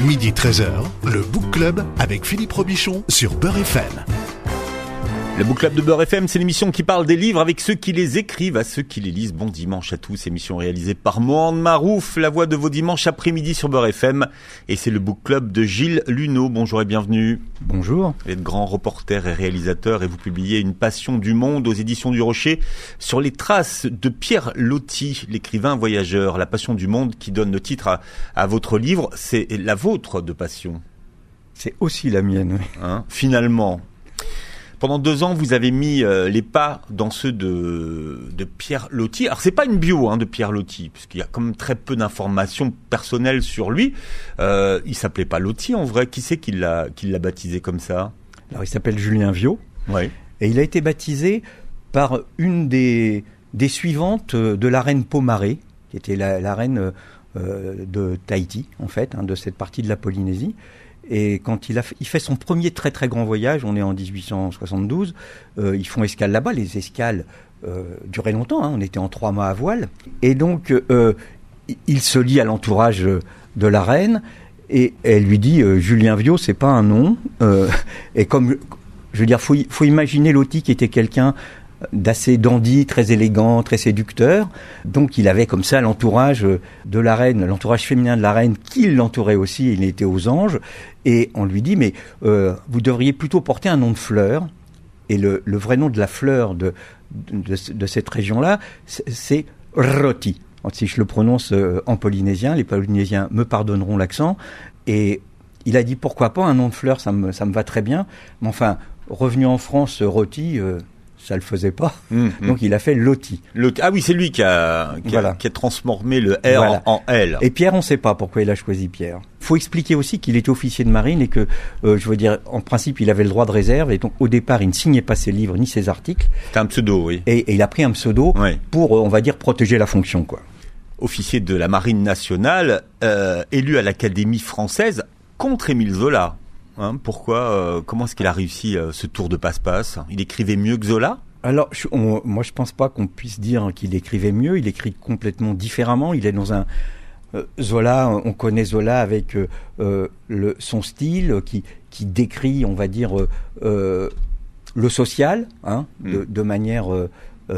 Midi 13h, le Book Club avec Philippe Robichon sur Beurre FM. Le Book Club de Beurre FM, c'est l'émission qui parle des livres avec ceux qui les écrivent, à ceux qui les lisent. Bon dimanche à tous, émission réalisée par Mohamed Marouf, la voix de vos dimanches après-midi sur Beurre FM. Et c'est le Book Club de Gilles Luneau. Bonjour et bienvenue. Bonjour. Vous êtes grand reporter et réalisateur et vous publiez Une passion du monde aux éditions du Rocher sur les traces de Pierre Loti, l'écrivain voyageur. La passion du monde qui donne le titre à, à votre livre, c'est la vôtre de passion. C'est aussi la mienne. oui. Hein, finalement. Pendant deux ans, vous avez mis euh, les pas dans ceux de, de Pierre Loti. Alors, c'est pas une bio hein, de Pierre Loti, puisqu'il y a quand même très peu d'informations personnelles sur lui. Euh, il s'appelait pas Loti en vrai. Qui c'est qui l'a qui l'a baptisé comme ça? Alors il s'appelle Julien Viau Oui. et il a été baptisé par une des, des suivantes de la reine Pomaré, qui était la, la reine euh, de Tahiti, en fait, hein, de cette partie de la Polynésie. Et quand il, a, fait- son premier très très grand voyage, on est en 1872, euh, ils font escale là-bas, les escales euh, duraient longtemps, hein, on était en trois mois à voile. Et donc euh, il- se lie à l'entourage de la reine et elle lui dit Julien Viau, c'est pas un nom. Et comme je veux dire, faut, faut imaginer Loti qui était quelqu'un d'assez dandy, très élégant, très séducteur. Donc il avait comme ça l'entourage de la reine, l'entourage féminin de la reine qui l'entourait aussi, il était aux anges. Et on lui dit, mais euh, vous devriez plutôt porter un nom de fleur. Et le, vrai nom de la fleur de, de, cette région-là, c'est- c'est Roti. Si je le prononce euh, en polynésien, les polynésiens me pardonneront l'accent. Et il a dit pourquoi pas un nom de fleur, ça me, ça me va très bien. Mais enfin, revenu en France, Roti, euh, ça le faisait pas. Hum, hum. Donc il a fait Loti. Loti- Ah oui, c'est lui qui a, qui, a, qui a transformé le R Voilà. en, en L. Et Pierre, on ne sait pas pourquoi il a choisi Pierre. faut expliquer aussi qu'il était officier de marine et que, euh, je veux dire, en principe, il avait le droit de réserve. Et donc, au départ, il ne signait pas ses livres ni ses articles. C'est un pseudo, oui. Et, et il a pris un pseudo pour, euh, on va dire, protéger la fonction, quoi. Officier de la Marine nationale, euh, élu à l'Académie française contre Émile Zola. Hein, pourquoi euh, Comment est-ce qu'il a réussi euh, ce tour de passe-passe? Il écrivait mieux que Zola? Alors, je- on- moi, je pense pas qu'on puisse dire qu'il écrivait mieux. Il écrit complètement différemment. Il est dans un euh, Zola. On connaît Zola avec euh, le, son style qui, qui décrit, on va dire, euh, le social, hein, de, Mm. de manière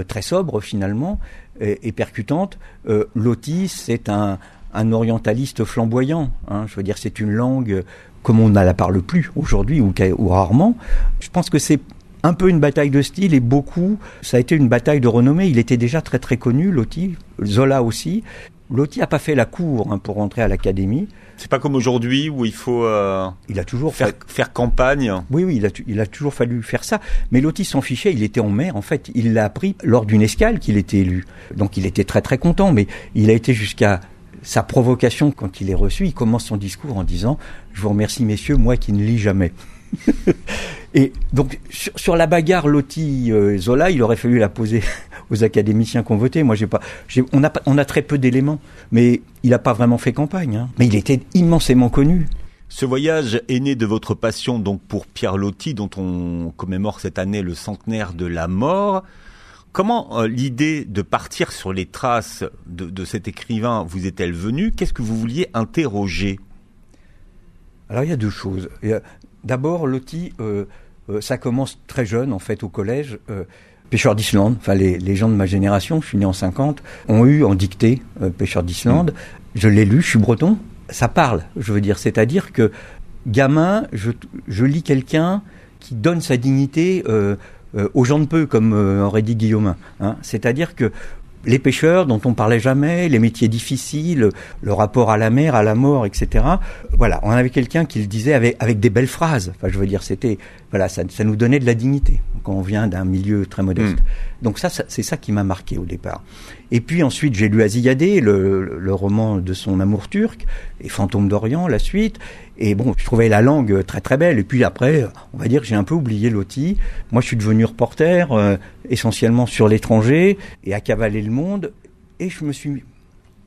très sobre finalement et, et percutante. Euh, Loti, c'est un, un orientaliste flamboyant. Hein, je veux dire, c'est une langue comme on ne la parle plus aujourd'hui ou, rarement. Je pense que c'est un peu une bataille de style et beaucoup, ça a été une bataille de renommée. Il était déjà très très connu, Loti, Zola aussi. Loti a pas fait la cour hein, pour rentrer à l'académie. C'est pas comme aujourd'hui où il faut euh, Il a toujours faire, fait. faire campagne. Oui, oui, il a, il a toujours fallu faire ça. Mais Loti s'en fichait, il était en mer, en fait. Il l'a appris lors d'une escale qu'il était élu. Donc il était très très content, mais il a été jusqu'à sa provocation quand il est reçu. Il commence son discours en disant « Je vous remercie messieurs, moi qui ne lis jamais ». Et donc sur, la bagarre Loti-Zola, il aurait fallu la poser aux académiciens qui ont voté. Moi, j'ai pas, on, a, très peu d'éléments, mais il n'a pas vraiment fait campagne. hein. Mais il était immensément connu. Ce voyage est né de votre passion donc pour Pierre Loti, dont on commémore cette année le centenaire de la mort. Comment euh, l'idée de partir sur les traces de, de cet écrivain vous est-elle venue? Qu'est-ce que vous vouliez interroger? Alors il y a deux choses. D'abord, Loti, euh, euh, ça commence très jeune en fait au collège. Euh, Pêcheurs d'Islande, enfin les, les gens de ma génération, je suis né en 50, ont eu en dictée Pêcheurs d'Islande. Je l'ai lu, je suis breton. Ça parle, je veux dire, c'est-à-dire que gamin, je, je lis quelqu'un qui donne sa dignité euh, euh, aux gens de peu, comme euh, aurait dit Guillaumin. Hein. C'est-à-dire que les pêcheurs dont on parlait jamais, les métiers difficiles, le rapport à la mer, à la mort, etc. Voilà, on avait quelqu'un qui le disait avec, des belles phrases. Enfin, je veux dire, c'était voilà, ça, nous donnait de la dignité quand on vient d'un milieu très modeste. Mm. Donc ça, ça c'est ça qui m'a marqué au départ. Et puis ensuite, j'ai lu Aziyadeh, le, le roman de son amour turc, et Fantôme d'Orient, la suite. Et bon, je trouvais la langue très très belle. Et puis après, on va dire que j'ai un peu oublié Loti. Moi, je suis devenu reporter, euh, essentiellement sur l'étranger, et à cavaler le monde. Et je me suis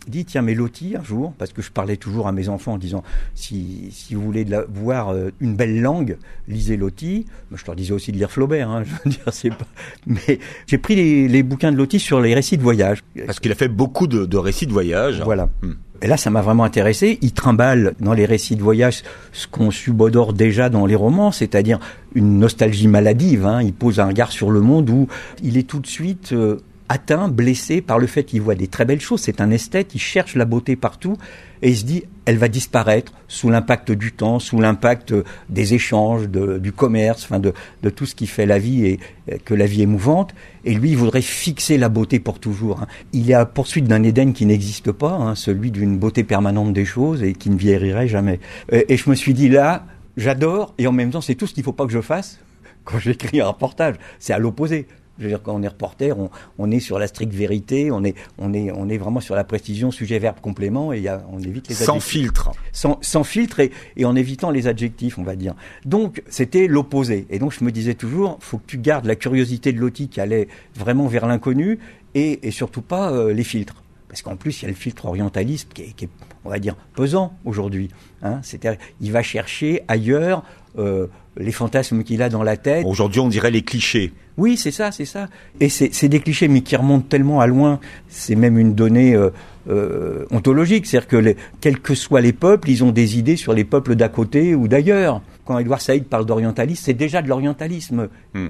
dit tiens mais Loti un jour parce que je parlais toujours à mes enfants en disant si, si vous voulez de la, voir euh, une belle langue lisez Loti je leur disais aussi de lire Flaubert hein, je veux dire c'est pas mais j'ai pris les, les, bouquins de Loti sur les récits de voyage parce qu'il a fait beaucoup de, de, récits de voyage voilà hmm. Et là, ça m'a vraiment intéressé. Il trimballe dans les récits de voyage ce qu'on subodore déjà dans les romans, c'est-à-dire une nostalgie maladive. Hein. Il pose un regard sur le monde où il est tout de suite euh, atteint, blessé par le fait qu'il voit des très belles choses. C'est un esthète, il cherche la beauté partout et il se dit, elle va disparaître sous l'impact du temps, sous l'impact des échanges, de, du commerce, enfin de, de, tout ce qui fait la vie et que la vie est mouvante. Et lui, il voudrait fixer la beauté pour toujours. Hein. Il est à poursuite d'un Éden qui n'existe pas, hein, celui d'une beauté permanente des choses et qui ne vieillirait jamais. Et, et je me suis dit là, j'adore et en même temps, c'est tout ce qu'il ne faut pas que je fasse quand j'écris un reportage. C'est à l'opposé. Je veux dire, quand on est reporter, on, on, est sur la stricte vérité, on est, on est, on est vraiment sur la précision, sujet, verbe, complément, et y a, on évite les Sans adjectifs. filtre. Sans, sans filtre et, et, en évitant les adjectifs, on va dire. Donc, c'était l'opposé. Et donc, je me disais toujours, faut que tu gardes la curiosité de Loti qui allait vraiment vers l'inconnu et, et, surtout pas euh, les filtres. Parce qu'en plus, il y a le filtre orientaliste qui est, qui est on va dire, pesant aujourd'hui. Hein C'est-à-dire, il va chercher ailleurs euh, les fantasmes qu'il a dans la tête. Aujourd'hui, on dirait les clichés. Oui, c'est ça, c'est ça. Et c'est des clichés, mais qui remontent tellement à loin. C'est même une donnée euh, euh, ontologique, c'est-à-dire que les, quels que soient les peuples, ils ont des idées sur les peuples d'à côté ou d'ailleurs. Quand Edouard Saïd parle d'orientalisme, c'est déjà de l'orientalisme, hmm.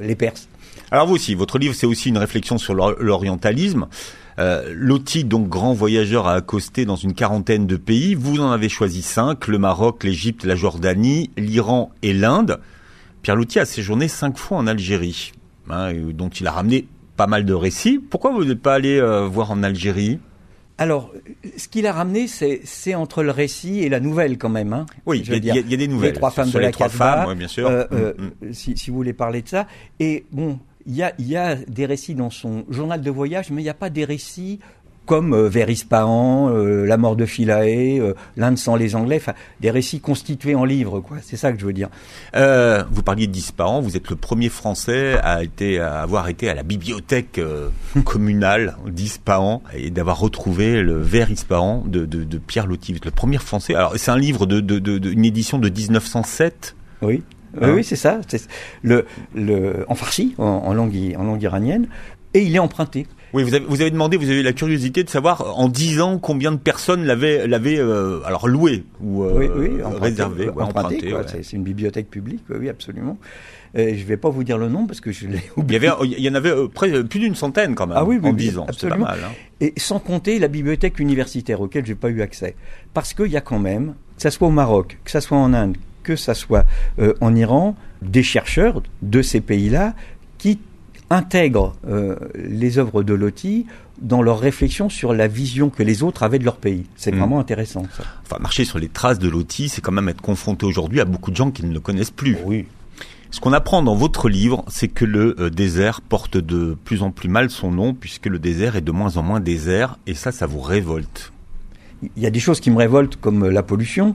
les Perses. Alors vous aussi, votre livre, c'est aussi une réflexion sur l'orientalisme. Euh, Loti, donc grand voyageur, a accosté dans une quarantaine de pays. Vous en avez choisi cinq le Maroc, l'Égypte, la Jordanie, l'Iran et l'Inde. Pierre Loti a séjourné cinq fois en Algérie, hein, dont il a ramené pas mal de récits. Pourquoi vous n'êtes pas allé euh, voir en Algérie? Alors, ce qu'il a ramené, c'est entre le récit et la nouvelle quand même. Hein, oui, il y, y, a des nouvelles. Les trois femmes de les la trois femmes, ouais, bien sûr. Euh, euh, mm, mm. si, si, vous voulez parler de ça. Et bon, il y a, y a, des récits dans son journal de voyage, mais il n'y a pas des récits comme euh, vers Ispahan, euh, La mort de Philae, euh, L'Inde sans les Anglais, des récits constitués en livres, quoi. C'est ça que je veux dire. Euh, vous parliez d'Ispahan, vous êtes le premier Français à, été, à avoir été à la bibliothèque communale d'Ispahan et d'avoir retrouvé le vers Ispahan de, de, de Pierre Loti. Vous êtes le premier Français. Alors c'est un livre de, de, une édition de 1907. Oui. Hein oui, c'est ça. C'est le, le, en farsi, en, en, langue, en langue iranienne, et il est emprunté. Oui, vous avez, vous avez demandé, vous avez eu la curiosité de savoir en 10 ans combien de personnes l'avaient, l'avaient euh, alors loué ou euh, oui, oui, emprunté, réservé, ouais, emprunté. ouais. C'est une bibliothèque publique, oui, absolument. Je ne vais pas vous dire le nom parce que je l'ai Il y, avait, il y en avait euh, près, plus d'une centaine quand même ah oui, en 10 ans. C'est pas mal. Hein. Et sans compter la bibliothèque universitaire auquel j'ai pas eu accès. Parce qu'il y a quand même, que ça soit au Maroc, que ça soit en Inde, que ça soit euh, en Iran, des chercheurs de ces pays-là qui intègrent euh, les œuvres de Loti dans leur réflexion sur la vision que les autres avaient de leur pays. C'est mmh. vraiment intéressant ça. Enfin, marcher sur les traces de Loti, c'est quand même être confronté aujourd'hui à beaucoup de gens qui ne le connaissent plus. Oui. Ce qu'on apprend dans votre livre, c'est que le euh, désert porte de plus en plus mal son nom, puisque le désert est de moins en moins désert, et ça, ça vous révolte. Il y a des choses qui me révoltent, comme la pollution.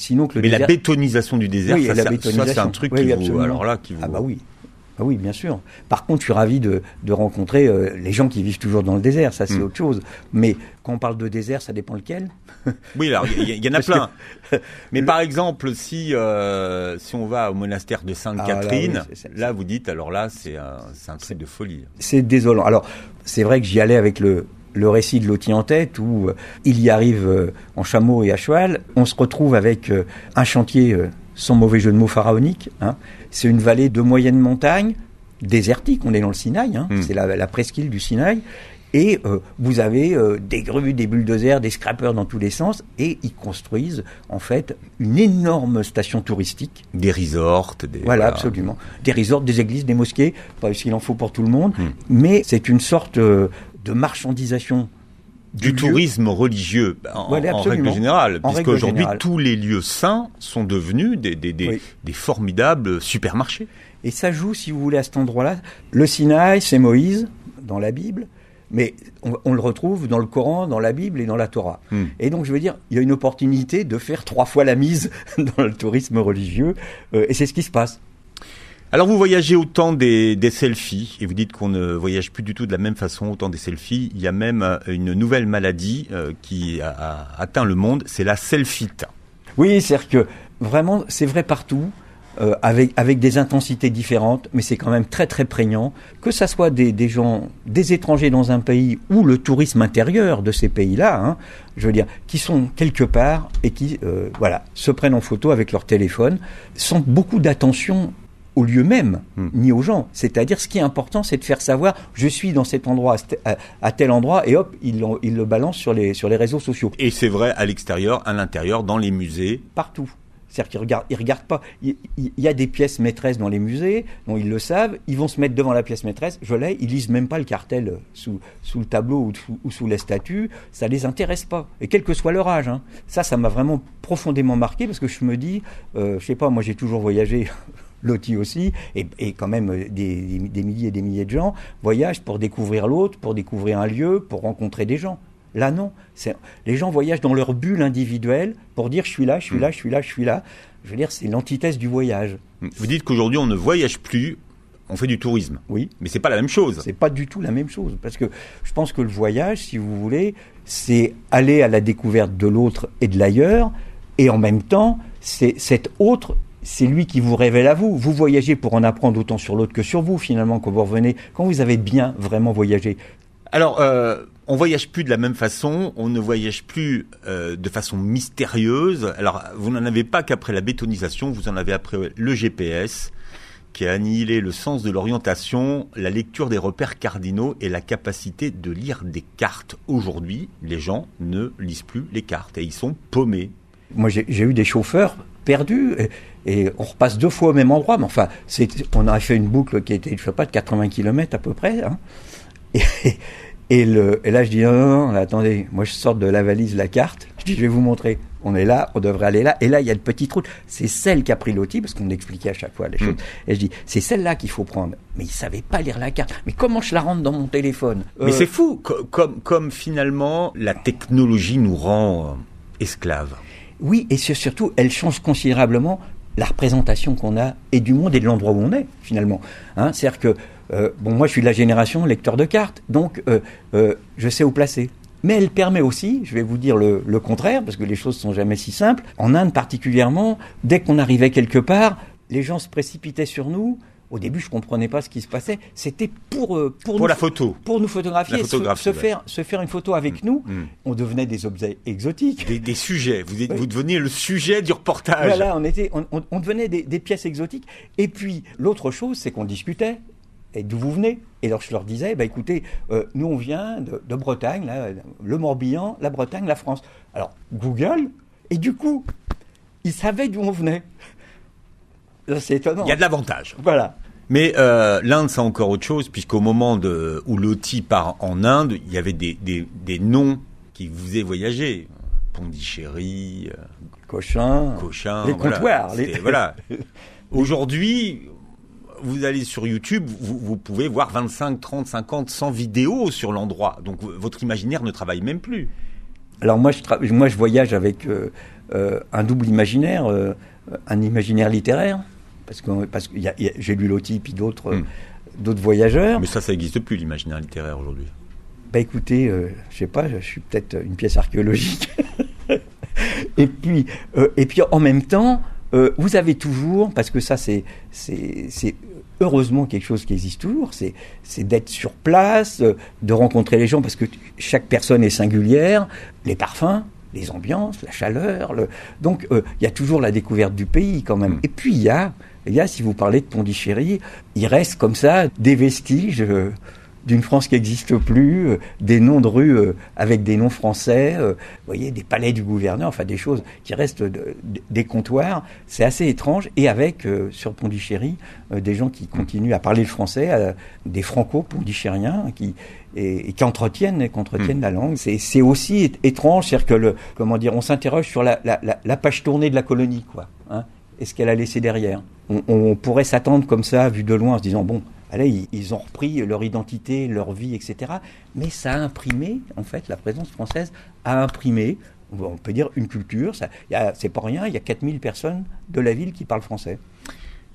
Sinon que le Mais désert... la bétonisation du désert, oui, ça, la ça, bétonisation. ça c'est un truc oui, qui vous, alors là, qui vous. Ah bah oui. Ah oui, bien sûr. Par contre, je suis ravi de, de rencontrer euh, les gens qui vivent toujours dans le désert. Ça, c'est Mm. autre chose. Mais quand on parle de désert, ça dépend lequel. Oui, alors il y, y, en a plein. que- Mais le- par exemple, si euh, si on va au monastère de Sainte-Catherine, Ah, là, là, oui, c'est- c'est- vous dites alors là, c'est un, c'est un truc de folie. C'est désolant. Alors, c'est vrai que j'y allais avec le, le récit de Loti en tête, où euh, il y arrive euh, en chameau et à cheval. On se retrouve avec euh, un chantier, sans mauvais jeu de mots, pharaonique. Hein. C'est une vallée de moyenne montagne, désertique. On est dans le Sinaï. Hein. Mm. C'est la, la presqu'île du Sinaï. Et euh, vous avez euh, des grues, des bulldozers, des scrappers dans tous les sens, et ils construisent en fait une énorme station touristique Des resorts, des voilà, absolument. Des resorts, des églises, des mosquées, pas ce qu'il en faut pour tout le monde, Hmm. mais c'est une sorte euh, de marchandisation du tourisme religieux en, Voilà, en absolument. règle générale, En puisque règle aujourd'hui générale. tous les lieux saints sont devenus des, des, des, Oui. des formidables supermarchés. Et ça joue, si vous voulez, à cet endroit-là. Le Sinaï, c'est Moïse dans la Bible, mais on, on le retrouve dans le Coran, dans la Bible et dans la Torah. Hmm. Et donc, je veux dire, il y a une opportunité de faire trois fois la mise dans le tourisme religieux, euh, et c'est ce qui se passe. Alors vous voyagez autant des, des selfies et vous dites qu'on ne voyage plus du tout de la même façon autant des selfies. Il y a même euh, une nouvelle maladie euh, qui a, atteint le monde, c'est la selfite. Oui, c'est-à-dire que vraiment, c'est vrai partout. Euh, avec, avec des intensités différentes, mais c'est quand même très très prégnant. Que ça soit des, gens, des étrangers dans un pays ou le tourisme intérieur de ces pays-là, hein, je veux dire, qui sont quelque part et qui, voilà, se prennent en photo avec leur téléphone, sans beaucoup d'attention au lieu même, Hmm. ni aux gens. C'est-à-dire, ce qui est important, c'est de faire savoir, je suis dans cet endroit, à tel endroit, et hop, ils, le balancent sur les, sur les réseaux sociaux Et c'est vrai à l'extérieur, à l'intérieur, dans les musées. partout. C'est-à-dire qu'ils regardent, ils regardent pas. Il, y a des pièces maîtresses dans les musées, dont ils le savent. Ils vont se mettre devant la pièce maîtresse. Je l'ai. Ils lisent même pas le cartel sous, sous le tableau ou sous, ou sous les statues. Ça les intéresse pas. Et quel que soit leur âge. hein. Ça, ça m'a vraiment profondément marqué parce que je me dis, euh, je sais pas, moi j'ai toujours voyagé. Loti aussi, et, et quand même euh, des, des- des milliers et des milliers de gens voyagent pour découvrir l'autre, pour découvrir un lieu, pour rencontrer des gens. Là, non. Les gens voyagent dans leur bulle individuelle pour dire je suis là, je suis là, je suis là, je suis là. Je veux dire, c'est l'antithèse du voyage. Vous dites qu'aujourd'hui on ne voyage plus, on fait du tourisme. Oui. Mais c'est pas la même chose. C'est pas du tout la même chose. Parce que je pense que le voyage, si vous voulez, c'est aller à la découverte de l'autre et de l'ailleurs. Et en même temps, c'est cet autre, c'est lui qui vous révèle à vous. Vous voyagez pour en apprendre autant sur l'autre que sur vous, finalement, quand vous revenez, quand vous avez bien vraiment voyagé. Alors, euh, on voyage plus de la même façon, on ne voyage plus euh, de façon mystérieuse. Alors, vous n'en avez pas qu'après la bétonisation, vous en avez après le GPS, qui a annihilé le sens de l'orientation, la lecture des repères cardinaux et la capacité de lire des cartes. Aujourd'hui, les gens ne lisent plus les cartes et ils sont paumés. Moi, j'ai j'ai eu des chauffeurs perdus et, et on repasse deux fois au même endroit. Mais enfin, on a fait une boucle qui était, je sais pas, de 80 km à peu près. hein. Et, et, le, et là, je dis non, non, non, attendez, moi je sors de la valise la carte. Je dis, je vais vous montrer. On est là, on devrait aller là. Et là, il y a une petite route. C'est celle qui a pris l'outil, parce qu'on expliquait à chaque fois les choses. Et je dis, c'est celle-là qu'il faut prendre. Mais il savait pas lire la carte. Mais comment je la rentre dans mon téléphone? Mais Euh, c'est fou, co- comme, comme finalement la technologie nous rend euh, esclaves. Oui, et surtout, elle change considérablement la représentation qu'on a et du monde et de l'endroit où on est finalement. Hein, C'est-à-dire que euh, bon, moi je suis de la génération lecteur de cartes, donc euh, euh, je sais où placer. Mais elle permet aussi, je vais vous dire le, le contraire, parce que les choses sont jamais si simples. En Inde particulièrement, dès qu'on arrivait quelque part, les gens se précipitaient sur nous. Au début, je comprenais pas ce qui se passait. C'était pour euh, pour, Pour nous la pho- photo. pour nous photographier, se- se, faire se faire une photo avec nous. Mm. On devenait des objets exotiques. Des, des sujets. Vous, êtes, Oui. vous deveniez le sujet du reportage. Voilà, on était, on, on- on devenait des, des pièces exotiques. Et puis l'autre chose, c'est qu'on discutait. Et d'où vous venez? Et alors je leur disais, bah écoutez, euh, nous on vient de, de Bretagne, là, le Morbihan, la Bretagne, la France. Alors Google, et du coup, ils savaient d'où on venait. C'est étonnant. Il y a de l'avantage. Voilà. Mais euh, l'Inde, c'est encore autre chose, puisqu'au moment de, où Loti part en Inde, il y avait des, des, des noms qui vous faisaient voyager. Pondichéry, euh, Cochin. Cochin. Les voilà. comptoirs, les- voilà. Aujourd'hui, vous allez sur YouTube, vous, vous pouvez voir 25, 30, 50, 100 vidéos sur l'endroit. Donc votre imaginaire ne travaille même plus. Alors moi je, tra- moi, je voyage avec euh, euh, un double imaginaire, un imaginaire littéraire, parce que, parce que y a- y a- j'ai lu Loti puis d'autres Hmm. d'autres voyageurs. Mais ça, ça n'existe plus, l'imaginaire littéraire aujourd'hui. Bah écoutez, euh, je sais pas, je suis peut-être une pièce archéologique. et puis, euh, et puis en même temps, euh, vous avez toujours, parce que ça c'est c'est c'est heureusement quelque chose qui existe toujours, c'est c'est d'être sur place, euh, de rencontrer les gens, parce que t- chaque personne est singulière, les parfums. Les ambiances, la chaleur, le... donc euh, il y a toujours la découverte du pays quand même. Mm. Et puis il y a, y a, si vous parlez de Pondichéry, il reste comme ça des vestiges euh, d'une France qui n'existe plus, euh, des noms de rues euh, avec des noms français, euh, vous voyez, des palais du gouverneur, enfin des choses qui restent de- de- des comptoirs. C'est assez étrange. Et avec, sur Pondichéry, des gens qui continuent à parler le français, des franco-pondichéриens qui, et, et qui entretiennent, qui entretiennent la langue. C'est aussi étrange, c'est-à-dire que, le, comment dire, on s'interroge sur la, la, la, la page tournée de la colonie, quoi. Hein, et ce qu'elle a laissé derrière. On, on pourrait s'attendre comme ça, vu de loin, en se disant, bon, Allez, ils, ils ont repris leur identité, leur vie, etc. Mais ça a imprimé, en fait, la présence française a imprimé, on peut dire, une culture. C'est pas rien, il y a 4000 personnes de la ville qui parlent français.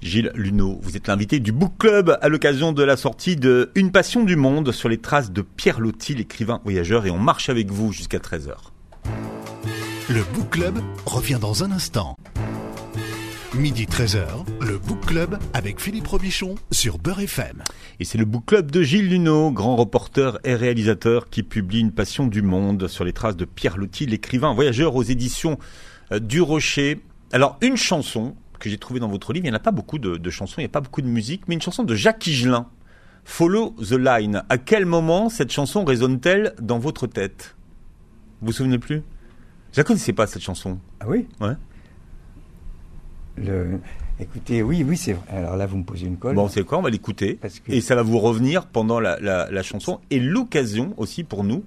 Gilles Luneau, vous êtes l'invité du Book Club à l'occasion de la sortie de Une passion du monde sur les traces de Pierre Loti, l'écrivain voyageur, et on marche avec vous jusqu'à 13h. Le Book Club revient dans un instant. Midi 13h, le Book Club avec Philippe Robichon sur Beurre FM. Et c'est le Book Club de Gilles Luneau, grand reporter et réalisateur qui publie Une passion du monde sur les traces de Pierre Loti, l'écrivain voyageur aux éditions euh, du Rocher. Alors, une chanson que j'ai trouvée dans votre livre, il n'y en a pas beaucoup de, de chansons, il n'y a pas beaucoup de musique, mais une chanson de Jacques Higelin, Follow the Line. À quel moment cette chanson résonne-t-elle dans votre tête? Vous vous souvenez plus? Je la connaissais pas cette chanson. Ah oui? Ouais. Le... Écoutez, oui, oui, c'est vrai. Alors là, vous me posez une colle. Bon, c'est quoi? On va l'écouter. Que- Et ça va vous revenir pendant la, la, la chanson. Et l'occasion aussi pour nous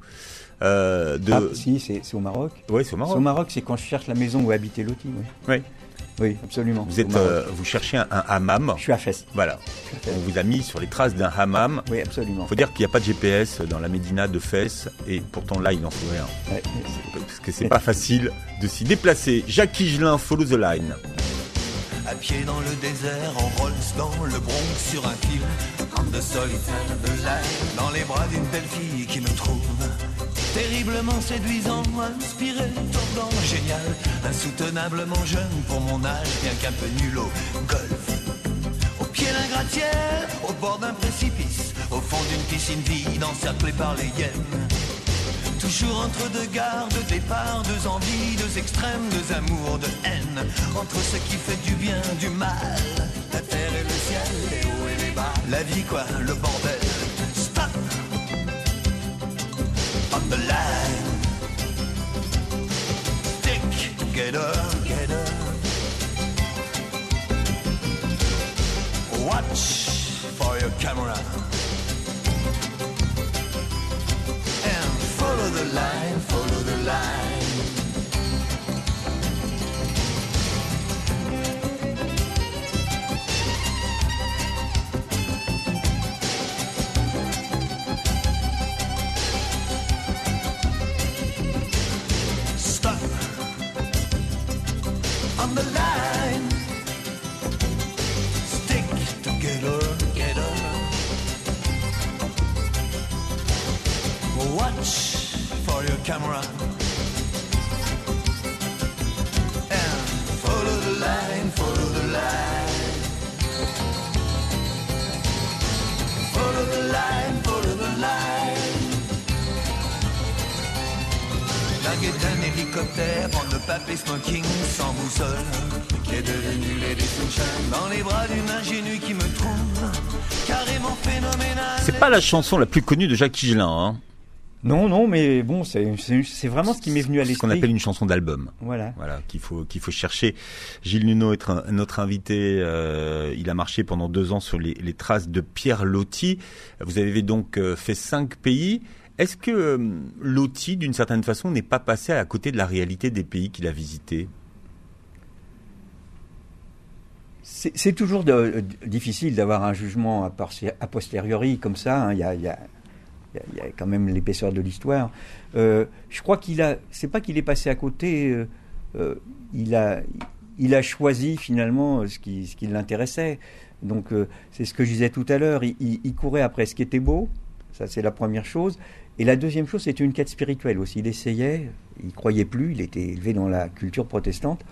euh, de... Ah, si, c'est au Maroc. Ouais, c'est au Maroc. au Maroc, c'est quand je cherche la maison où habiter Loti. Oui, oui absolument. Vous êtes, euh, vous cherchez un, un hammam. Je suis à Fès. Voilà. On vous a mis sur les traces d'un hammam. Oui, absolument. Il faut dire qu'il n'y a pas de GPS dans la Médina de Fès. Et pourtant là, il en faut. Ouais, c'est- Parce que c'est pas facile de s'y déplacer. Jacques Higelin, Follow the Line. À pied dans le désert, en Rolls dans le Bronx sur un fil, en de solitaire de l'air, dans les bras d'une belle fille qui me trouve terriblement séduisant, inspiré, tordant, génial, insoutenablement jeune pour mon âge, bien qu'un peu nul au golf. Au pied d'un gratte-ciel, au bord d'un précipice, au fond d'une piscine vide, encerclée par les hyènes. Toujours entre deux gares, deux départs, deux envies, deux extrêmes, deux amours, de haine. Entre ce qui fait du bien, du mal. La terre et le ciel, les hauts et les bas. La vie quoi, le bordel. Stop On the line. Stick together, together. Watch for your camera. The line, follow the line. Pas la chanson la plus connue de Jacques Higelin. Hein. Non, non, mais bon, c'est vraiment ce qui m'est venu à Ce qu'on l'esprit. appelle une chanson d'album. Voilà. Voilà, qu'il faut qu'il faut chercher. Gilles Nuno est un- notre invité. euh, il a marché pendant deux ans sur les, les traces de Pierre Loti. Vous avez donc euh, fait cinq pays. Est-ce que euh, Loti, d'une certaine façon, n'est pas passé à côté de la réalité des pays qu'il a visités? C'est toujours euh, difficile d'avoir un jugement a posteriori comme ça. Il y, a, quand même l'épaisseur de l'histoire. Euh, je crois qu'il a. C'est pas qu'il est passé à côté. euh, il a. Il a choisi finalement ce qui, l'intéressait. Donc c'est ce que je disais tout à l'heure. Il, courait après ce qui était beau. Ça c'est la première chose. Et la deuxième chose, c'était une quête spirituelle aussi. Il essayait. Il croyait plus. Il était élevé dans la culture protestante.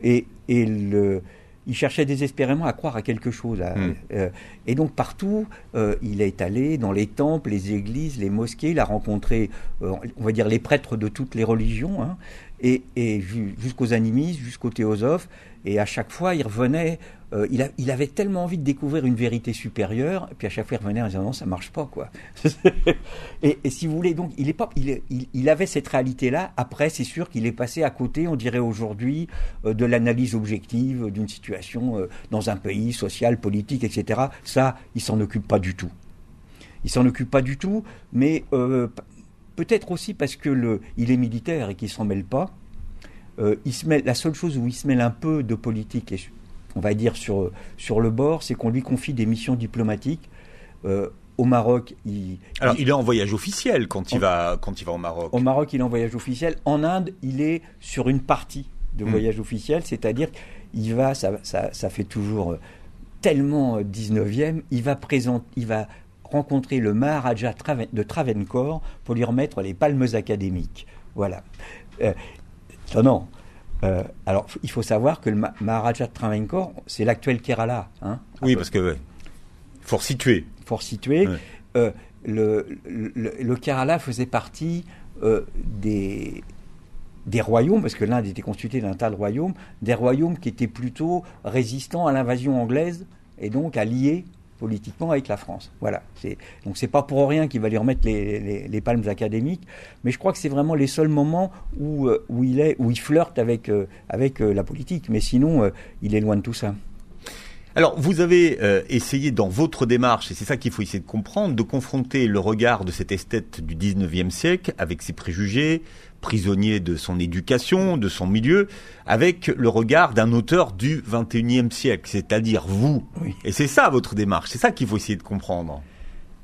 Et le, il cherchait désespérément à croire à quelque chose. à- Mm. euh, et donc partout, euh, il est allé dans les temples, les églises, les mosquées, il a rencontré, euh, on va dire, les prêtres de toutes les religions, hein, et, et ju- jusqu'aux animistes, jusqu'aux théosophes. Et à chaque fois, il revenait, euh, il, avait tellement envie de découvrir une vérité supérieure, et puis à chaque fois, il revenait en disant non, ça marche pas, quoi. et, si vous voulez, donc, il, est pas, il, avait cette réalité-là. Après, c'est sûr qu'il est passé à côté, on dirait aujourd'hui, euh, de l'analyse objective d'une situation euh, dans un pays social, politique, etc. Ça, il s'en occupe pas du tout. Il s'en occupe pas du tout, mais peut-être aussi parce que le, il est militaire et qu'il s'en mêle pas. Euh, il se mêle, la seule chose où il se mêle un peu de politique, et on va dire sur, sur le bord, c'est qu'on lui confie des missions diplomatiques. Euh, au Maroc, il, Alors, il- il est en voyage officiel quand il va quand il va au Maroc. au Maroc, il est en voyage officiel. En Inde, il est sur une partie de Mm. voyage officiel, c'est-à-dire il va, ça, ça, ça fait toujours tellement 19e, il va, présenter, il va rencontrer le Maharaja de Travancore pour lui remettre les palmes académiques. Voilà. Euh, non. Euh, alors, il faut savoir que le Maharaja de Travancore, c'est l'actuel Kerala. Hein, oui, parce que ouais. faut resituer. Faut resituer. Euh, le, le, Kerala faisait partie des, des royaumes, parce que l'Inde était constituée d'un tas de royaumes, des royaumes qui étaient plutôt résistants à l'invasion anglaise et donc alliés politiquement avec la France. Voilà. Donc c'est pas pour rien qu'il va lui remettre les, palmes académiques, mais je crois que c'est vraiment les seuls moments où, euh, où, il, est, où il flirte avec, euh, avec euh, la politique. Mais sinon, il est loin de tout ça. Alors, vous avez essayé dans votre démarche, et c'est ça qu'il faut essayer de comprendre, de confronter le regard de cet esthète du 19e siècle avec ses préjugés, prisonnier de son éducation, de son milieu, avec le regard d'un auteur du 21e siècle, c'est-à-dire vous. Et c'est ça votre démarche, c'est ça qu'il faut essayer de comprendre.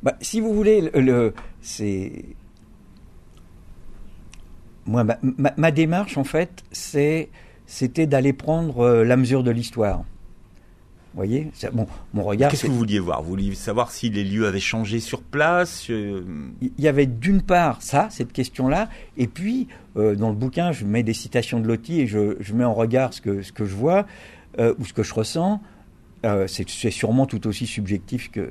Bah, si vous voulez, le, c'est moi ma, démarche en fait, c'est c'était d'aller prendre euh, la mesure de l'histoire voyez bon, mon regard. Qu'est-ce que vous vouliez voir? Vous vouliez savoir si les lieux avaient changé sur place euh, Il y avait d'une part ça, cette question-là, et puis euh, dans le bouquin, je mets des citations de Loti et je, mets en regard ce que, ce que je vois euh, ou ce que je ressens. c'est sûrement tout aussi subjectif que,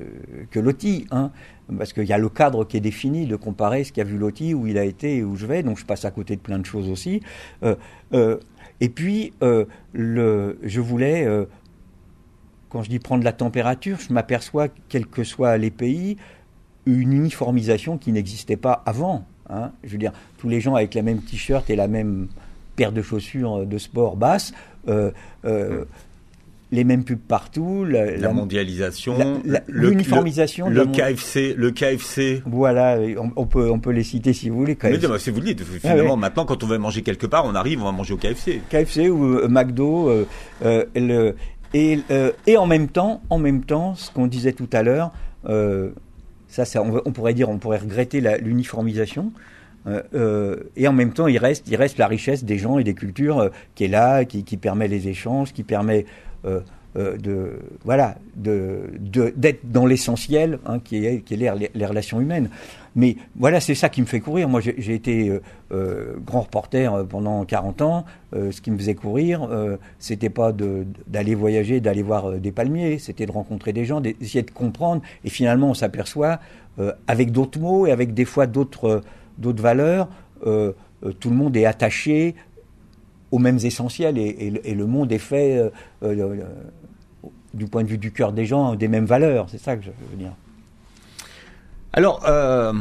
que Loti, hein, parce qu'il y a le cadre qui est défini de comparer ce qu'a vu Loti, où il a été et où je vais, donc je passe à côté de plein de choses aussi. et puis, le, je voulais quand je dis prendre la température, je m'aperçois, quels que soient les pays, une uniformisation qui n'existait pas avant. Hein. Je veux dire, tous les gens avec la même t-shirt et la même paire de chaussures de sport basse, euh, euh, les mêmes pubs partout, la, mondialisation, l'uniformisation, le, KFC, le KFC. Voilà, on, peut on peut les citer si vous voulez. KFC. Mais si vous le dites, finalement, maintenant, quand on veut manger quelque part, on arrive, on va manger au KFC. KFC ou euh, McDo, le, et, euh, et en même temps, en même temps, ce qu'on disait tout à l'heure, euh, ça, on, pourrait dire, on pourrait regretter l'uniformisation. Euh, et en même temps, il reste, il reste la richesse des gens et des cultures qui est là, qui, permet les échanges, qui permet de, voilà, d'être dans l'essentiel, hein, qui est, les, relations humaines. Mais voilà, c'est ça qui me fait courir. Moi, j'ai été euh, euh, grand reporter euh, pendant 40 ans. ce qui me faisait courir, c'était pas d'aller voyager, d'aller voir des palmiers, c'était de rencontrer des gens, d'essayer de comprendre. Et finalement, on s'aperçoit, avec d'autres mots et avec des fois d'autres valeurs, tout le monde est attaché aux mêmes essentiels et le monde est fait du point de vue du cœur des gens des mêmes valeurs. C'est ça que je veux dire. Alors, euh,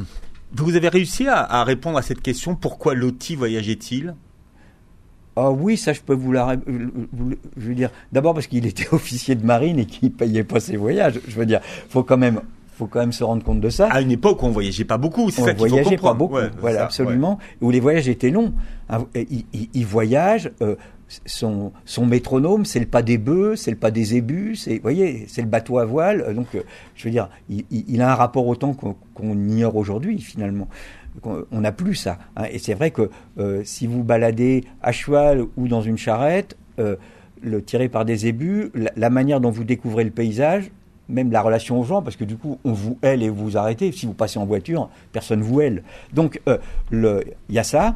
vous avez réussi à, répondre à cette question pourquoi Loti voyageait-il? Ah oui, ça je peux vous la. Je veux dire, d'abord parce qu'il était officier de marine et qu'il payait pas ses voyages. Je veux dire, faut quand même, faut quand même se rendre compte de ça. À une époque où on voyageait pas beaucoup, c'est ça qu'il faut comprendre. voyageait pas beaucoup, voilà, absolument. Où les voyages étaient longs. Ah, il, voyage. Euh, son, métronome, c'est le pas des bœufs, c'est le pas des ébus, c'est, voyez, c'est le bateau à voile. Euh, donc, euh, je veux dire, il, a un rapport au temps qu'on, ignore aujourd'hui, finalement. On n'a plus ça. Hein. Et c'est vrai que euh, si vous baladez à cheval ou dans une charrette, le tiré par des ébus, la, manière dont vous découvrez le paysage, même la relation aux gens, parce que du coup, on vous aile et vous arrêtez. Si vous passez en voiture, personne vous aile. Donc, il y a ça.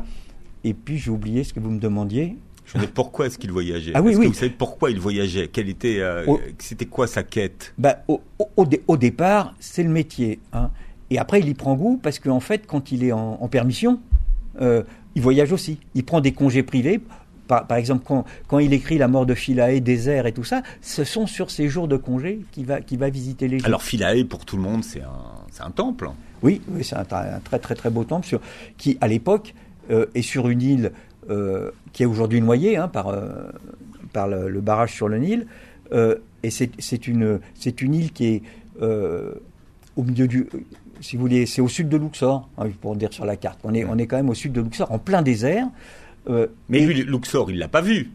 Et puis, j'ai oublié ce que vous me demandiez. Mais pourquoi est-ce qu'il voyageait? Ah, oui, que vous savez pourquoi il voyageait? Quelle était, euh, c'était quoi sa quête? Bah, au, au, départ, c'est le métier. Hein. Et après, il y prend goût parce qu'en fait, quand il est en, permission, euh, il voyage aussi. Il prend des congés privés. Par, par exemple, quand, quand, il écrit La mort de Philae, désert et tout ça, ce sont sur ces jours de congés qu'il va, qu'il va visiter les gens. Alors Philae, pour tout le monde, c'est un, un temple. Oui, oui c'est un, très très très beau temple sur, qui, à l'époque, euh, est sur une île qui est aujourd'hui noyé hein, par, euh, par le, barrage sur le Nil. Euh, et c'est une, une île qui est au milieu du. Si vous voulez, c'est au sud de Luxor, hein, pour dire sur la carte. On est, on est quand même au sud de Luxor, en plein désert. Mais lui, Luxor, il l'a pas vu.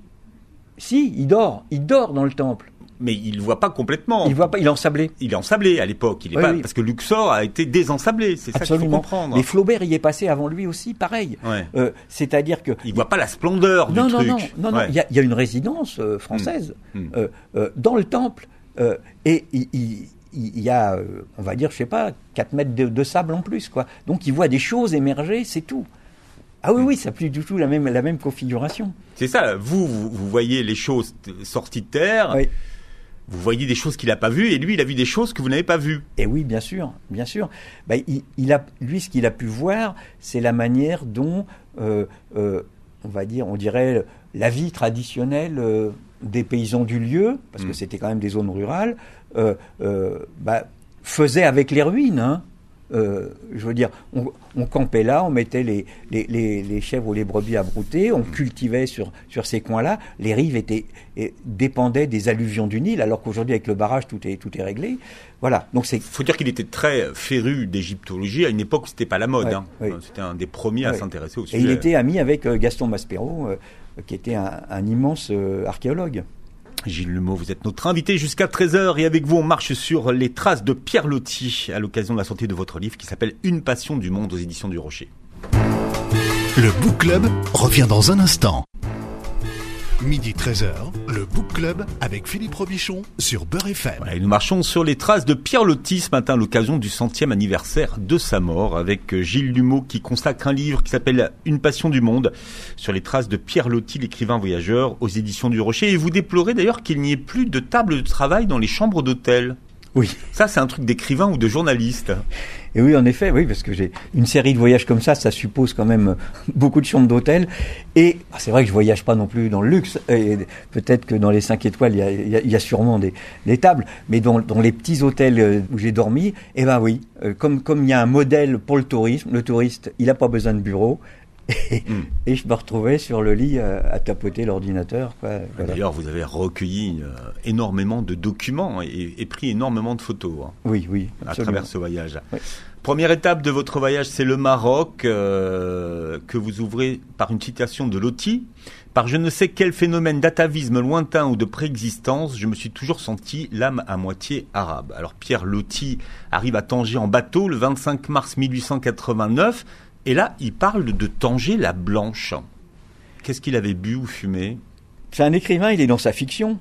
Si, il dort. Il dort dans le temple mais il ne voit pas complètement. Il voit pas, il est ensablé. Il est ensablé à l'époque. Il est pas parce que Luxor a été désensablé. C'est ça qu'il faut comprendre. Mais Flaubert y est passé avant lui aussi, pareil. Euh, c'est-à-dire que il voit pas la splendeur non, du non, truc. Non, non, non, Il y, a une résidence euh, française mm. Mm. Euh, dans le temple. euh, et il, il- il y a, euh, on va dire, je sais pas, 4 mètres de, de sable en plus, quoi. Donc il voit des choses émerger, c'est tout. Ah oui, oui, ça n'a plus du tout la même, la même configuration. C'est ça, vous, vous, vous voyez les choses sorties de terre, Oui. Vous voyez des choses qu'il n'a pas vues, et lui, il a vu des choses que vous n'avez pas vues. Et oui, bien sûr, bien sûr. Bah, il, il a, lui, ce qu'il a pu voir, c'est la manière dont, euh, euh, on va dire, on dirait, la vie traditionnelle euh, des paysans du lieu, parce que Mm. c'était quand même des zones rurales, euh, euh, bah, faisait avec les ruines. hein. Euh, je veux dire, on, on campait là, on mettait les, les, les, les chèvres ou les brebis à brouter, on cultivait sur, sur ces coins-là. Les rives étaient, et dépendaient des alluvions du Nil, alors qu'aujourd'hui, avec le barrage, tout est, tout est réglé. Voilà. Donc c'est Il faut dire qu'il était très féru d'égyptologie à une époque où c'était pas la mode. Ouais, hein. oui. C'était un des premiers à s'intéresser au Et sujet. il était ami avec euh, Gaston Maspero, euh, qui était un, un immense euh, archéologue. Gilles Lemot, vous êtes notre invité jusqu'à 13h et avec vous on marche sur les traces de Pierre Loti à l'occasion de la sortie de votre livre qui s'appelle Une passion du monde aux éditions du Rocher. Le Book Club revient dans un instant. Midi 13h, le Book Club avec Philippe Robichon sur Beurre FM. Nous marchons sur les traces de Pierre Loti ce matin l'occasion du centième anniversaire de sa mort avec euh, Gilles Lumeau qui consacre un livre qui s'appelle Une passion du monde sur les traces de Pierre Loti, l'écrivain voyageur aux éditions du Rocher. Et vous déplorez d'ailleurs qu'il n'y ait plus de table de travail dans les chambres d'hôtel. Oui. Ça, c'est un truc d'écrivain ou de journaliste. Et oui, en effet, oui, parce que j'ai une série de voyages comme ça, ça suppose quand même beaucoup de chambres d'hôtel. Et ah, c'est vrai que je voyage pas non plus dans le luxe. Et peut-être que dans les 5 étoiles, il y a, il y a- il y a sûrement des, des tables. Mais dans, dans les petits hôtels euh, où j'ai dormi, eh ben oui, euh, comme comme il y a un modèle pour le tourisme, le touriste, il a pas besoin de bureau. Et, Mm. et je me retrouvais sur le lit euh, à tapoter l'ordinateur. Voilà. D'ailleurs, vous avez recueilli euh, énormément de documents et, et pris énormément de photos hein, Oui, oui, à travers ce voyage. Oui. Première étape de votre voyage, c'est le Maroc, euh, que vous ouvrez par une citation de Loti. Par je ne sais quel phénomène d'atavisme lointain ou de préexistence, je me suis toujours senti l'âme à moitié arabe. Alors Pierre Loti arrive à Tanger en bateau le 25 mars 1889, et là, il parle de Tanger la Blanche. Qu'est-ce qu'il avait bu ou fumé? C'est un écrivain, il est dans sa fiction.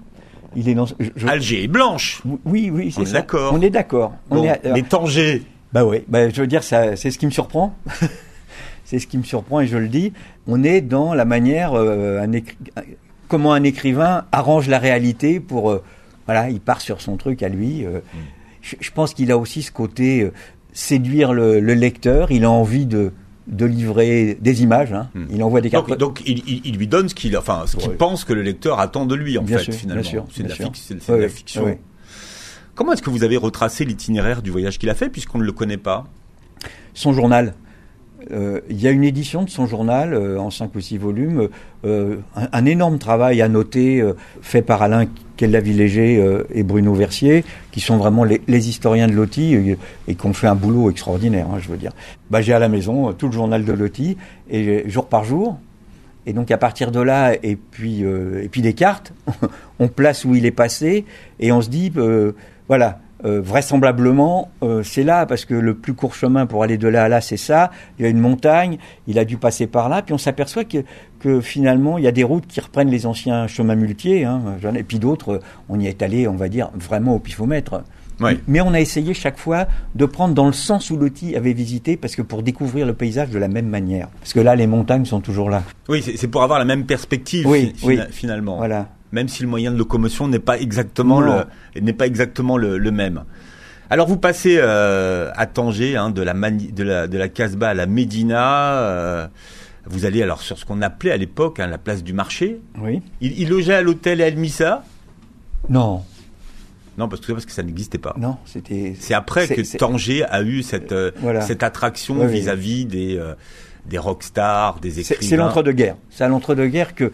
Il est dans. je- Alger est blanche Oui, oui, c'est On est ça. d'accord. On est d'accord. On Bon, mais Tanger Bah oui, bah, je veux dire, c'est ce qui me surprend. c'est ce qui me surprend et je le dis. On est dans la manière, euh, un écri- comment un écrivain arrange la réalité pour, euh, voilà, il part sur son truc à lui. euh. je, je pense qu'il a aussi ce côté séduire le, le lecteur. Il a envie de, de livrer des images. hein. Mm. Il envoie des cartes. Donc, donc il, il- il lui donne ce qu'il enfin, ce qu'il Ouais. pense que le lecteur attend de lui, en Bien fait, sûr, finalement. c'est de, la, Ouais, de fiction. ouais. Comment est-ce que vous avez retracé l'itinéraire du voyage qu'il a fait, puisqu'on ne le connaît pas? Son journal. Euh, il y a une édition de son journal euh, en cinq ou six volumes, euh, un, énorme travail à noter fait par Alain Kellavilléger euh, et Bruno Versier, qui sont vraiment les, historiens de Loti et qui ont fait un boulot extraordinaire, hein, je veux dire. Bah, j'ai à la maison tout le journal de Loti jour par jour. Et donc à partir de là, et puis et puis des cartes, on place où il est passé et on se dit, voilà, euh, vraisemblablement euh, c'est là parce que le plus court chemin pour aller de là à là c'est ça. Il y a une montagne, il a dû passer par là, puis on s'aperçoit que que finalement il y a des routes qui reprennent les anciens chemins muletiers, hein, et puis d'autres, euh, on y est allé, on va dire vraiment au pifomètre. Oui. Mais on a essayé chaque fois de prendre dans le sens où Loti avait visité, parce que pour découvrir le paysage de la même manière. Parce que là, les montagnes sont toujours là. Oui, c'est pour avoir la même perspective, Oui, fi- oui. fina- finalement. Voilà. Même si le moyen de locomotion n'est pas exactement Non. le n'est pas exactement le, le même. Alors vous passez euh, à Tanger, hein, de la Mani- de la de la Casbah à la Médina. euh, vous allez alors sur ce qu'on appelait à l'époque hein, la place du marché. Oui. Il, il logeait à l'hôtel El Missa. Non, Non, parce que parce que ça n'existait pas. non, c'était. C'est après que Tanger a eu cette euh, Voilà. cette attraction vis-à-vis des euh, des rockstars, des écrivains. c'est l'entre-deux-guerres. C'est à l'entre-deux-guerres que.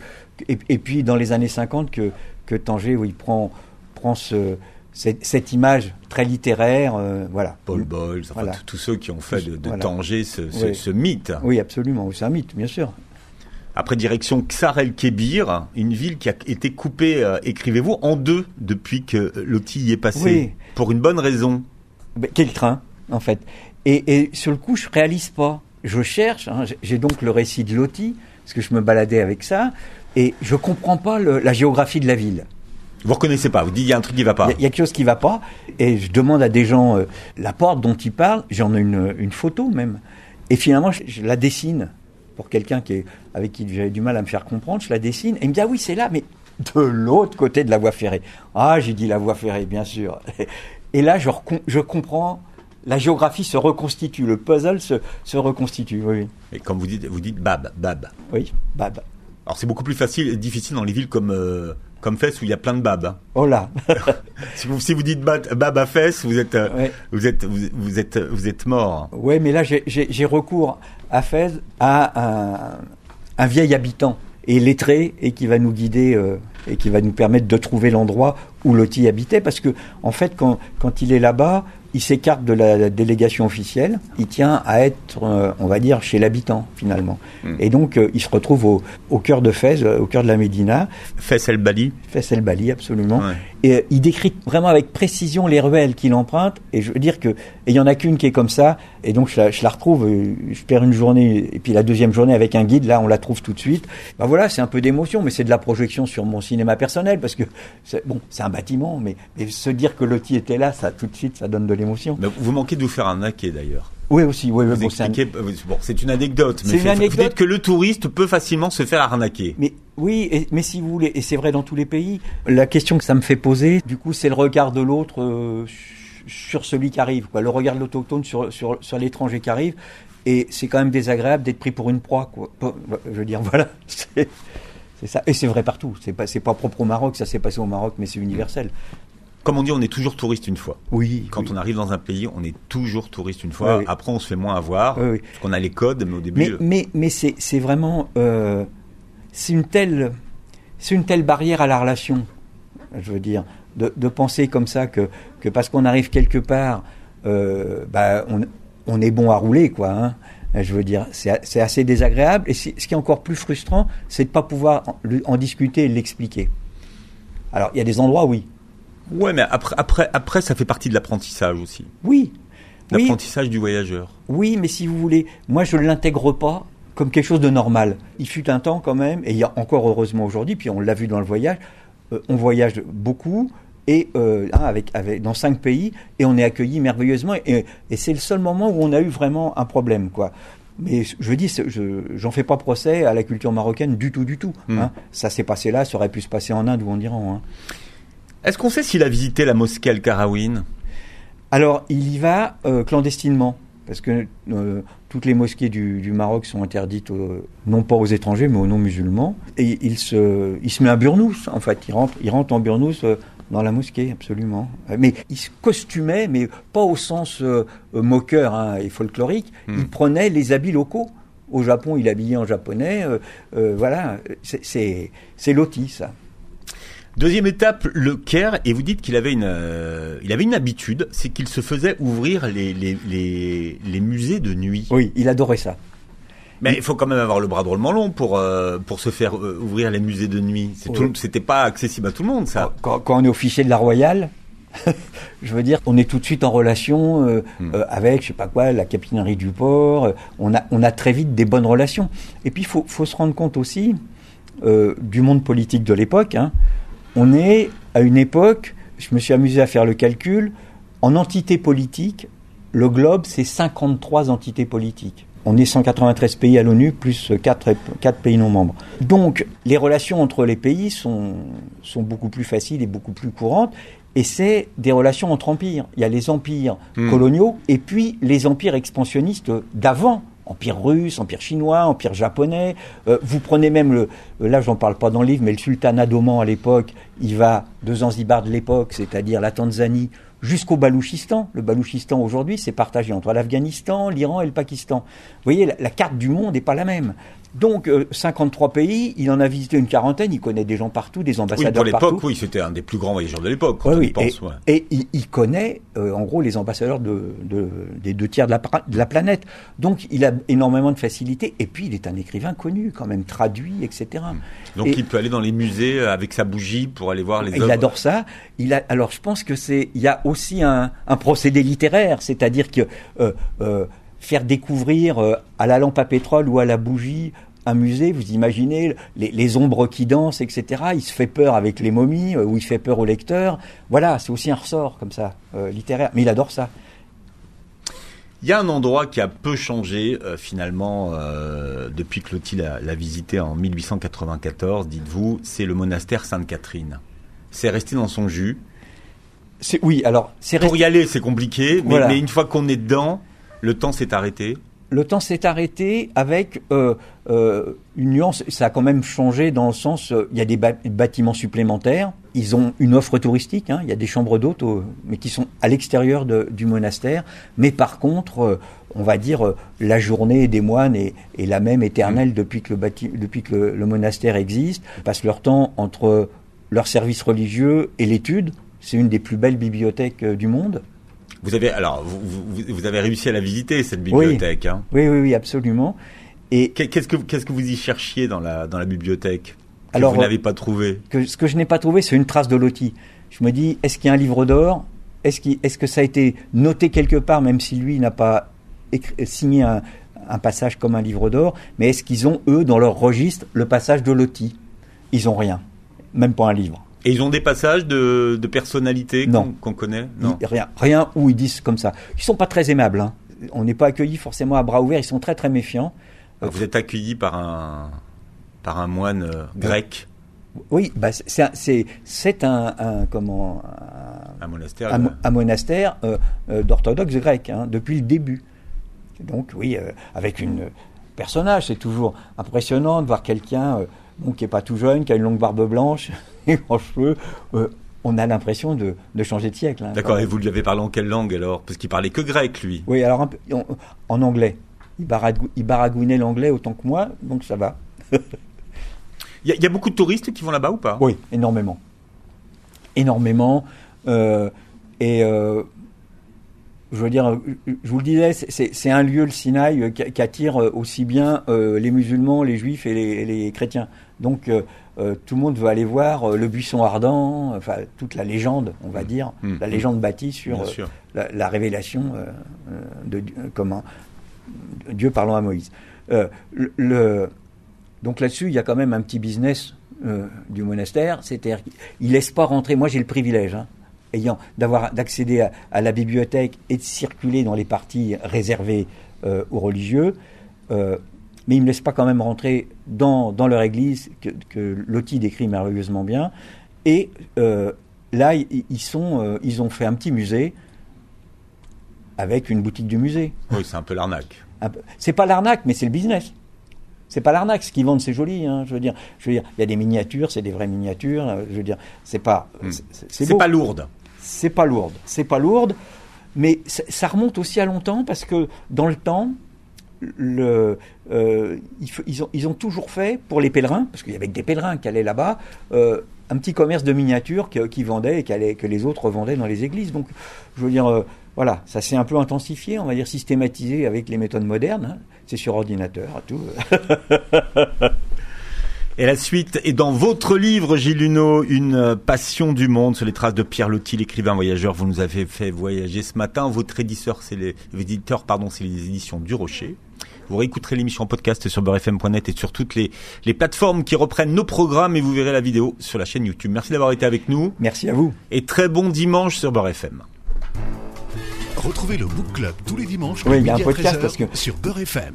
Et, et puis dans les années 50 que, que Tanger, oui, prend, prend ce, cette, cette image très littéraire. euh, voilà. Paul Bowles, enfin Voilà. tous- tous ceux qui ont fait de, de Voilà. Tanger ce, ce- Oui. ce mythe. Oui, absolument. C'est un mythe, bien sûr. Après direction Ksar el Kébir, une ville qui a été coupée, euh, écrivez-vous, en deux depuis que Loti y est passé. Oui. Pour une bonne raison. Quel train, en fait? Et, et sur le coup, je réalise pas. Je cherche. hein, j'ai- donc le récit de Loti, parce que je me baladais avec ça, et je comprends pas le- la géographie de la ville. Vous reconnaissez pas, vous dites il y a un truc qui va pas. Il y, a quelque chose qui va pas, et je demande à des gens euh, la porte dont ils parlent, j'en ai une, une, photo même, et finalement je, je la dessine pour quelqu'un qui est, avec qui j'avais du mal à me faire comprendre, je la dessine, et il me dit ah oui c'est là, mais de l'autre côté de la voie ferrée. Ah j'ai dit la voie ferrée bien sûr. Et là je, je comprends la géographie se reconstitue, le puzzle se, se reconstitue. Oui. Et comme vous dites, vous dites Bab, Bab. Oui, Bab. Alors c'est beaucoup plus facile, difficile dans les villes comme euh, comme Fès où il y a plein de Bab. Hein. Oh là. si, vous, si vous dites Bab à Fès, vous êtes euh, vous êtes vous, êtes vous êtes mort. Oui, mais là j'ai recours à Fès à un, un, vieil habitant et lettré et qui va nous guider euh, et qui va nous permettre de trouver l'endroit où Loti habitait parce que en fait quand quand il est là-bas il s'écarte de la délégation officielle, il tient à être, euh, on va dire, chez l'habitant finalement. Hmm. Et donc euh, il se retrouve au, au, cœur de Fès, au cœur de la Médina. Fès el Bali. Fès el Bali, absolument. Et euh, il décrit vraiment avec précision les ruelles qu'il emprunte. Et je veux dire que, il y en a qu'une qui est comme ça. Et donc je la, je la, retrouve, je perds une journée, et puis la deuxième journée avec un guide, là on la trouve tout de suite. Ben voilà, c'est un peu d'émotion, mais c'est de la projection sur mon cinéma personnel, parce que, bon, c'est un bâtiment, mais, mais, se dire que Loti était là, ça tout de suite, ça donne de l'émotion. Vous manquez de vous faire un naquet d'ailleurs. Oui aussi, oui. Vous bon, expliquez, bon, c'est une anecdote, mais une anecdote. vous dites que le touriste peut facilement se faire arnaquer. Mais oui, mais si vous voulez, et c'est vrai dans tous les pays, la question que ça me fait poser, du coup, c'est le regard de l'autre euh, sur celui qui arrive, quoi. Le regard de l'autochtone sur, sur, sur l'étranger qui arrive, et c'est quand même désagréable d'être pris pour une proie, quoi. Je veux dire, voilà. C'est ça. Et c'est vrai partout. C'est pas, c'est pas propre au Maroc, ça s'est passé au Maroc, mais c'est universel comme on dit, on est toujours touriste une fois. Oui. Quand on arrive dans un pays, on est toujours touriste une fois. Après, on se fait moins avoir. Oui, parce qu'on a les codes, mais au début. Mais, mais, mais c'est, c'est vraiment. Euh, c'est une telle. C'est une telle barrière à la relation. Je veux dire. De, de penser comme ça que, que parce qu'on arrive quelque part, euh, bah, on, on, est bon à rouler, quoi. Hein. Je veux dire, c'est, c'est assez désagréable. Et ce qui est encore plus frustrant, c'est de ne pas pouvoir en, en discuter et l'expliquer. Alors, il y a des endroits, oui, Ouais, mais après, après, après, ça fait partie de l'apprentissage aussi. Oui. L'apprentissage du voyageur. Oui, mais si vous voulez, moi je ne l'intègre pas comme quelque chose de normal. Il fut un temps quand même, et il y a encore heureusement aujourd'hui, puis on l'a vu dans le voyage, euh, on voyage beaucoup, et euh, hein, avec, avec, dans cinq pays, et on est accueilli merveilleusement, et, et c'est le seul moment où on a eu vraiment un problème, quoi. Mais je dis, je j'en fais pas procès à la culture marocaine du tout, du tout. Hmm. Hein. Ça s'est passé là, ça aurait pu se passer en Inde ou en Iran. Hein. Est-ce qu'on sait s'il a visité la mosquée Al-Karawin? Alors, il y va euh, clandestinement, parce que euh, toutes les mosquées du, Maroc sont interdites, non pas aux étrangers, mais aux non-musulmans. Et il se, il se met un burnous, en fait. Il rentre, il rentre en burnous euh, dans la mosquée, absolument. Mais il se costumait, mais pas au sens moqueur hein, et folklorique. Hmm. Il prenait les habits locaux. Au Japon, il habillait en japonais. voilà, c'est loti, ça. Deuxième étape, le Caire, et vous dites qu'il avait une, euh, il avait une habitude, c'est qu'il se faisait ouvrir les, les, les, les, musées de nuit. Oui, il adorait ça. Mais il faut quand même avoir le bras drôlement long pour euh, pour se faire euh, ouvrir les musées de nuit. C'était pas accessible à tout le monde, ça. Quand, quand on est officier de la Royale, je veux dire, on est tout de suite en relation euh, hmm. euh, avec, je sais pas quoi, la capitainerie du port. on a on a très vite des bonnes relations. Et puis il faut faut se rendre compte aussi du monde politique de l'époque. Hein, on est à une époque, je me suis amusé à faire le calcul, en entité politique, le globe, c'est 53 entités politiques. On est 193 pays à l'ONU, plus 4, pays non membres. Donc, les relations entre les pays sont, sont beaucoup plus faciles et beaucoup plus courantes. Et c'est des relations entre empires. Il y a les empires hmm. coloniaux et puis les empires expansionnistes d'avant Empire russe, empire chinois, empire japonais. Euh, vous prenez même le, euh, là j'en parle pas dans le livre, mais le sultanat d'Oman à l'époque, il va de Zanzibar de l'époque, c'est-à-dire la Tanzanie, jusqu'au Balouchistan. Le Balouchistan aujourd'hui, c'est partagé entre l'Afghanistan, l'Iran et le Pakistan. Vous voyez, la, la carte du monde n'est pas la même. Donc, 53 euh, pays, il en a visité une quarantaine, il connaît des gens partout, des ambassadeurs oui, pour l'époque, oui, c'était un des plus grands voyageurs de l'époque, oui, pense. Et, il, connaît, euh, en gros, les ambassadeurs de, des deux tiers de la, de la, planète. Donc, il a énormément de facilité. Et puis, il est un écrivain connu, quand même, traduit, etc. Hmm. Donc, il peut aller dans les musées euh, avec sa bougie pour aller voir les Il adore ça. Il a, alors, je pense que c'est, il y a aussi un, un procédé littéraire, c'est-à-dire que faire découvrir à la lampe à pétrole ou à la bougie un musée, vous imaginez les, les ombres qui dansent, etc. Il se fait peur avec les momies, euh, ou il fait peur au lecteur. Voilà, c'est aussi un ressort comme ça, euh, littéraire. Mais il adore ça. Il y a un endroit qui a peu changé euh, finalement euh, depuis que Clotilde l'a, visité en 1894, dites-vous, c'est le monastère Sainte-Catherine. C'est resté dans son jus. Oui, alors c'est Pour resté- y aller, c'est compliqué, mais, Voilà. mais une fois qu'on est dedans, le temps s'est arrêté. le temps s'est arrêté avec euh, euh, une nuance. Ça a quand même changé dans le sens, euh, il y a des bâtiments supplémentaires. Ils ont une offre touristique. hein, il y a des chambres d'hôtes, mais qui sont à l'extérieur du monastère. Mais par contre, on va dire la journée des moines est, est la même éternelle depuis que le bâti- depuis que le, le monastère existe. Ils passent leur temps entre leur service religieux et l'étude. C'est une des plus belles bibliothèques du monde. Vous avez alors vous, vous- vous avez réussi à la visiter cette bibliothèque. Hein. Oui, oui, oui, absolument. Et Qu'est- Qu'est-ce que qu'est-ce que vous y cherchiez dans la dans la bibliothèque que Alors, vous euh, n'avez pas trouvé que ce que je n'ai pas trouvé, c'est une trace de loti. Je me dis, est-ce qu'il y a un livre d'or? Est-ce qu'il- est-ce que ça a été noté quelque part, même si lui n'a pas écrit- signé un, un passage comme un livre d'or? Mais est-ce qu'ils ont, eux, dans leur registre, le passage de loti? Ils ont rien, même pas un livre. Et ils ont des passages de, de personnalité qu'on connaît? Non. Ils- rien, rien où ils disent comme ça. Ils sont pas très aimables. hein. On n'est pas accueillis forcément à bras ouverts. Ils sont très très méfiants. Alors, Vous êtes accueilli par un par un moine euh, grec, Oui, bah, c'est- un- comment un- un monastère. un, euh, un monastère euh, euh, d'orthodoxes grecs hein, depuis le début. Donc oui, euh, avec une personnage, c'est toujours impressionnant de voir quelqu'un euh, bon, qui est pas tout jeune, qui a une longue barbe blanche et en cheveux. euh, on a l'impression de, de changer de siècle. hein, D'accord. Et vous lui avez parlé en quelle langue alors? Parce qu'il parlait que grec lui. Oui, alors peu- en, en anglais. Il, baragou- il baragouinait l'anglais autant que moi, donc ça va. Il y, a- il y a beaucoup de touristes qui vont là-bas ou pas? Oui, énormément. Énormément. euh, et euh, je veux dire, je vous le disais, c'est- un lieu, le Sinaï, euh, qui, attire euh, aussi bien euh, les musulmans, les juifs et les, chrétiens. Donc euh, tout le monde veut aller voir le buisson ardent, enfin toute la légende, on va dire, Mmh. la légende bâtie sur euh, la, la révélation euh, de Dieu- comment Dieu parlant à Moïse. Le, le- donc là-dessus, il y a quand même un petit business du monastère, c'est-à-dire qu'il laisse pas rentrer. Moi, j'ai le privilège, hein, ayant d'avoir d'accéder à, à la bibliothèque et de circuler dans les parties réservées euh, aux religieux. euh, mais ils me laissent pas quand même rentrer dans, dans leur église que, que Loti décrit merveilleusement bien. Et euh, là, ils, ils sont, ils ont fait un petit musée avec une boutique du musée. Oui, c'est un peu l'arnaque. C'est pas l'arnaque, mais c'est le business. C'est pas l'arnaque. Ce qu'ils vendent, c'est joli. Hein, je veux dire, je veux dire, il y a des miniatures, c'est des vraies miniatures. Je veux dire, c'est pas, Hmm. c'est- pas lourde. C'est pas lourde. C'est pas lourde, mais ça remonte aussi à longtemps parce que dans le temps, euh, ils, ont, toujours fait pour les pèlerins, parce qu'il y avait que des pèlerins qui allaient là-bas, euh, un petit commerce de miniatures qui, qui vendaient et que les autres vendaient dans les églises. Donc, je veux dire, euh, voilà, ça s'est un peu intensifié, on va dire systématisé avec les méthodes modernes. hein. C'est sur ordinateur, tout. Et la suite est dans votre livre, Gilles Luneau, Une passion du monde sur les traces de Pierre Loti, l'écrivain voyageur. Vous nous avez fait voyager ce matin. Votre éditeur, c'est les, éditeur, pardon, c'est les éditions du Rocher. Vous réécouterez l'émission en podcast sur beurrefm.net et sur toutes les, les plateformes qui reprennent nos programmes et vous verrez la vidéo sur la chaîne YouTube. Merci d'avoir été avec nous Merci à vous. et très bon dimanche sur Beurre FM. Retrouvez le Book Club tous les dimanches Oui, il y a un podcast 13h parce que- sur Beurre FM.